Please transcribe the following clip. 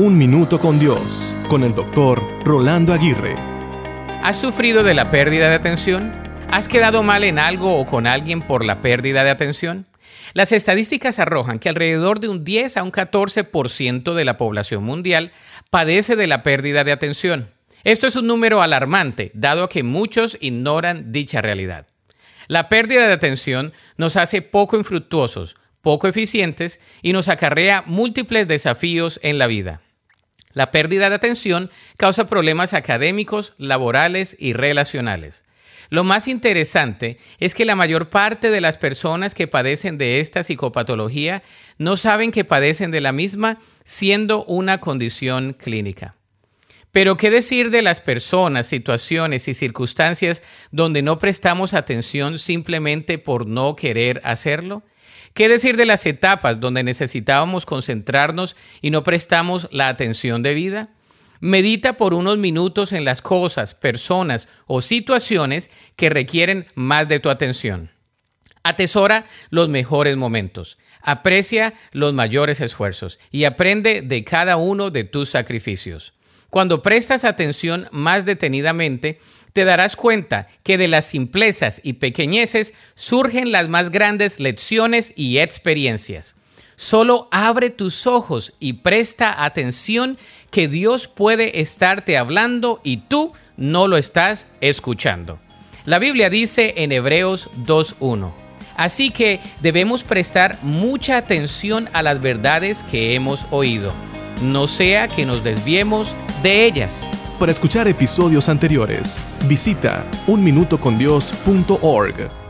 Un Minuto con Dios, con el doctor Rolando Aguirre. ¿Has sufrido de la pérdida de atención? ¿Has quedado mal en algo o con alguien por la pérdida de atención? Las estadísticas arrojan que alrededor de un 10 a un 14% de la población mundial padece de la pérdida de atención. Esto es un número alarmante, dado que muchos ignoran dicha realidad. La pérdida de atención nos hace poco infructuosos, poco eficientes y nos acarrea múltiples desafíos en la vida. La pérdida de atención causa problemas académicos, laborales y relacionales. Lo más interesante es que la mayor parte de las personas que padecen de esta psicopatología no saben que padecen de la misma siendo una condición clínica. Pero ¿qué decir de las personas, situaciones y circunstancias donde no prestamos atención simplemente por no querer hacerlo? ¿Qué decir de las etapas donde necesitábamos concentrarnos y no prestamos la atención debida? Medita por unos minutos en las cosas, personas o situaciones que requieren más de tu atención. Atesora los mejores momentos, aprecia los mayores esfuerzos y aprende de cada uno de tus sacrificios. Cuando prestas atención más detenidamente, te darás cuenta que de las simplezas y pequeñeces surgen las más grandes lecciones y experiencias. Solo abre tus ojos y presta atención que Dios puede estarte hablando y tú no lo estás escuchando. La Biblia dice en Hebreos 2.1. Así que debemos prestar mucha atención a las verdades que hemos oído, no sea que nos desviemos de ellas. Para escuchar episodios anteriores, visita unminutocondios.org.